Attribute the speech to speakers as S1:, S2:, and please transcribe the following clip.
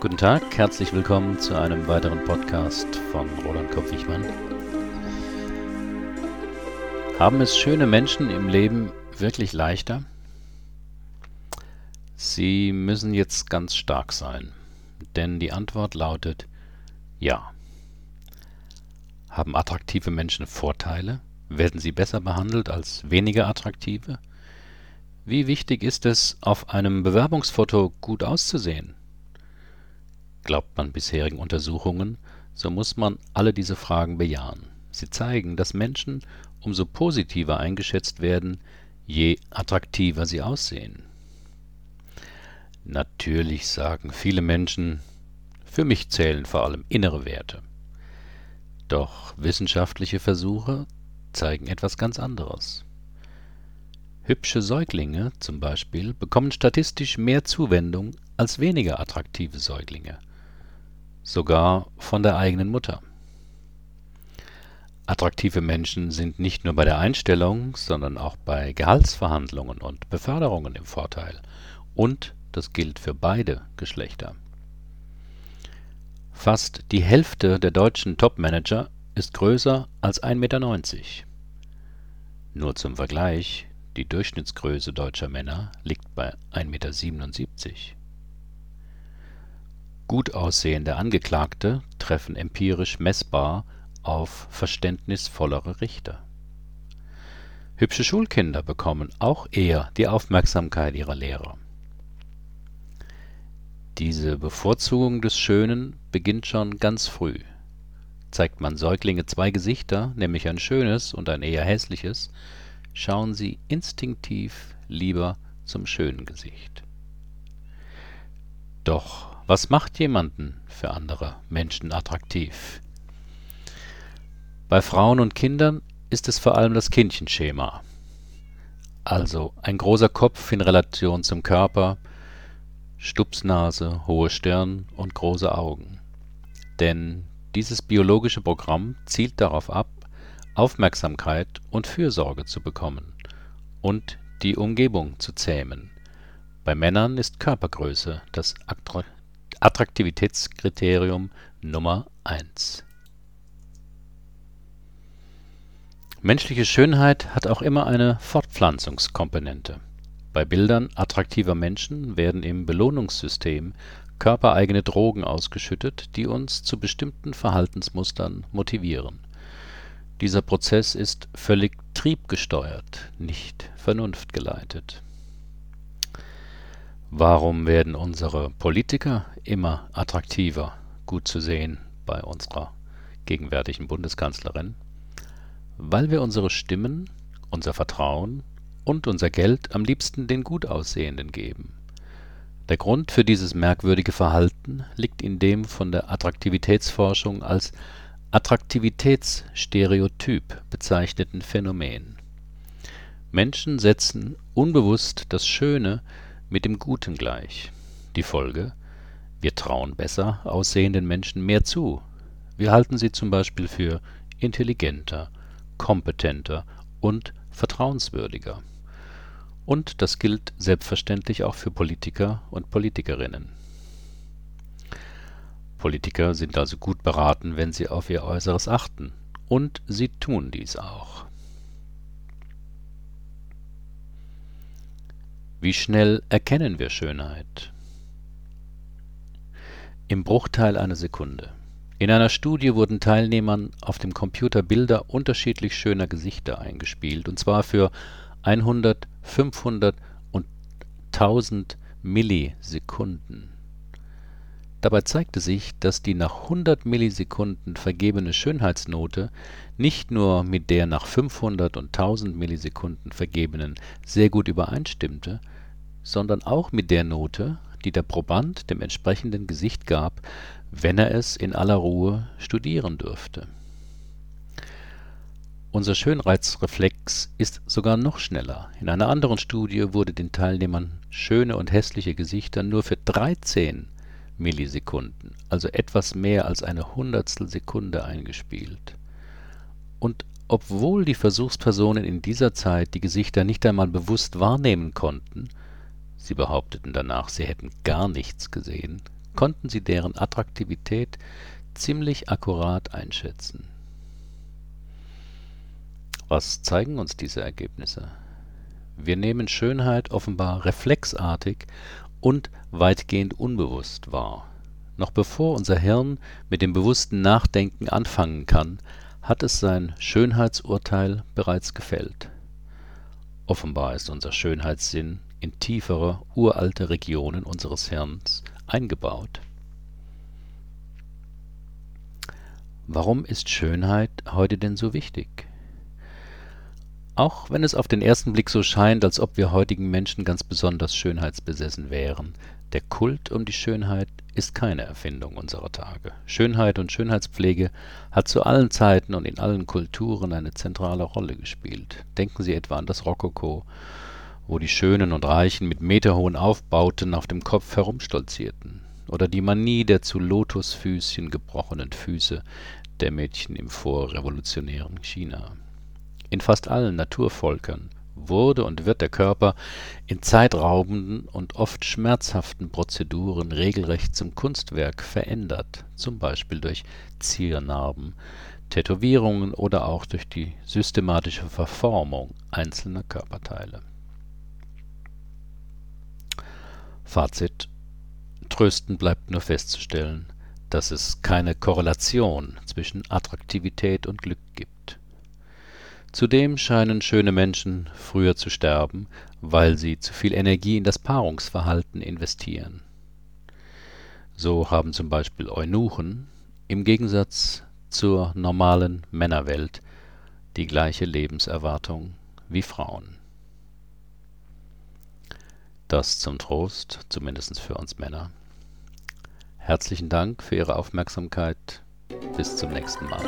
S1: Guten Tag, herzlich willkommen zu einem weiteren Podcast von Roland Kopp-Wichmann. Haben es schöne Menschen im Leben wirklich leichter? Sie müssen jetzt ganz stark sein, denn die Antwort lautet ja. Haben attraktive Menschen Vorteile? Werden sie besser behandelt als weniger attraktive? Wie wichtig ist es, auf einem Bewerbungsfoto gut auszusehen? Glaubt man bisherigen Untersuchungen, so muss man alle diese Fragen bejahen. Sie zeigen, dass Menschen umso positiver eingeschätzt werden, je attraktiver sie aussehen. Natürlich sagen viele Menschen, für mich zählen vor allem innere Werte. Doch wissenschaftliche Versuche zeigen etwas ganz anderes. Hübsche Säuglinge zum Beispiel bekommen statistisch mehr Zuwendung als weniger attraktive Säuglinge, sogar von der eigenen Mutter. Attraktive Menschen sind nicht nur bei der Einstellung, sondern auch bei Gehaltsverhandlungen und Beförderungen im Vorteil und das gilt für beide Geschlechter. Fast die Hälfte der deutschen Topmanager ist größer als 1,90 Meter. Nur zum Vergleich, die Durchschnittsgröße deutscher Männer liegt bei 1,77 Meter. Gut aussehende Angeklagte treffen empirisch messbar auf verständnisvollere Richter. Hübsche Schulkinder bekommen auch eher die Aufmerksamkeit ihrer Lehrer diese Bevorzugung des Schönen beginnt schon ganz früh. Zeigt man Säuglinge zwei Gesichter, nämlich ein schönes und ein eher hässliches, schauen sie instinktiv lieber zum schönen Gesicht. Doch was macht jemanden für andere Menschen attraktiv? Bei Frauen und Kindern ist es vor allem das Kindchenschema. Also ein großer Kopf in Relation zum Körper, Stupsnase, hohe Stirn und große Augen. Denn dieses biologische Programm zielt darauf ab, Aufmerksamkeit und Fürsorge zu bekommen und die Umgebung zu zähmen. Bei Männern ist Körpergröße das Attraktivitätskriterium Nummer eins. Menschliche Schönheit hat auch immer eine Fortpflanzungskomponente bei Bildern attraktiver Menschen werden im Belohnungssystem körpereigene Drogen ausgeschüttet, die uns zu bestimmten Verhaltensmustern motivieren. Dieser Prozess ist völlig triebgesteuert, nicht vernunftgeleitet. Warum werden unsere Politiker immer attraktiver, gut zu sehen bei unserer gegenwärtigen Bundeskanzlerin? Weil wir unsere Stimmen, unser Vertrauen und unser Geld am liebsten den Gutaussehenden geben. Der Grund für dieses merkwürdige Verhalten liegt in dem von der Attraktivitätsforschung als Attraktivitätsstereotyp bezeichneten Phänomen. Menschen setzen unbewusst das Schöne mit dem Guten gleich. Die Folge: Wir trauen besser aussehenden Menschen mehr zu. Wir halten sie zum Beispiel für intelligenter, kompetenter und vertrauenswürdiger und das gilt selbstverständlich auch für Politiker und Politikerinnen. Politiker sind also gut beraten, wenn sie auf ihr Äußeres achten. Und sie tun dies auch. Wie schnell erkennen wir Schönheit? Im Bruchteil einer Sekunde. In einer Studie wurden Teilnehmern auf dem Computer Bilder unterschiedlich schöner Gesichter eingespielt, und zwar für 100, 500 und 1000 Millisekunden. Dabei zeigte sich, dass die nach 100 Millisekunden vergebene Schönheitsnote nicht nur mit der nach 500 und 1000 Millisekunden vergebenen sehr gut übereinstimmte, sondern auch mit der Note, die der Proband dem entsprechenden Gesicht gab, wenn er es in aller Ruhe studieren dürfte unser Schönheitsreflex ist sogar noch schneller. In einer anderen Studie wurde den Teilnehmern schöne und hässliche Gesichter nur für 13 Millisekunden, also etwas mehr als eine Hundertstel Sekunde eingespielt. Und obwohl die Versuchspersonen in dieser Zeit die Gesichter nicht einmal bewusst wahrnehmen konnten (sie behaupteten danach, sie hätten gar nichts gesehen konnten sie deren Attraktivität ziemlich akkurat einschätzen. Was zeigen uns diese Ergebnisse? Wir nehmen Schönheit offenbar reflexartig und weitgehend unbewusst wahr. Noch bevor unser Hirn mit dem bewussten Nachdenken anfangen kann, hat es sein Schönheitsurteil bereits gefällt. Offenbar ist unser Schönheitssinn in tiefere, uralte Regionen unseres Hirns eingebaut. Warum ist Schönheit heute denn so wichtig? Auch wenn es auf den ersten Blick so scheint, als ob wir heutigen Menschen ganz besonders schönheitsbesessen wären, der Kult um die Schönheit ist keine Erfindung unserer Tage. Schönheit und Schönheitspflege hat zu allen Zeiten und in allen Kulturen eine zentrale Rolle gespielt. Denken Sie etwa an das Rokoko, wo die Schönen und Reichen mit meterhohen Aufbauten auf dem Kopf herumstolzierten, oder die Manie der zu Lotusfüßchen gebrochenen Füße der Mädchen im vorrevolutionären China in fast allen Naturvölkern wurde und wird der Körper in zeitraubenden und oft schmerzhaften Prozeduren regelrecht zum Kunstwerk verändert, zum Beispiel durch Ziernarben, Tätowierungen oder auch durch die systematische Verformung einzelner Körperteile. Fazit Tröstend bleibt nur festzustellen, dass es keine Korrelation zwischen Attraktivität und Glück gibt Zudem scheinen schöne Menschen früher zu sterben, weil sie zu viel Energie in das Paarungsverhalten investieren. So haben zum Beispiel Eunuchen im Gegensatz zur normalen Männerwelt die gleiche Lebenserwartung wie Frauen. Das zum Trost, zumindest für uns Männer. Herzlichen Dank für Ihre Aufmerksamkeit. Bis zum nächsten Mal.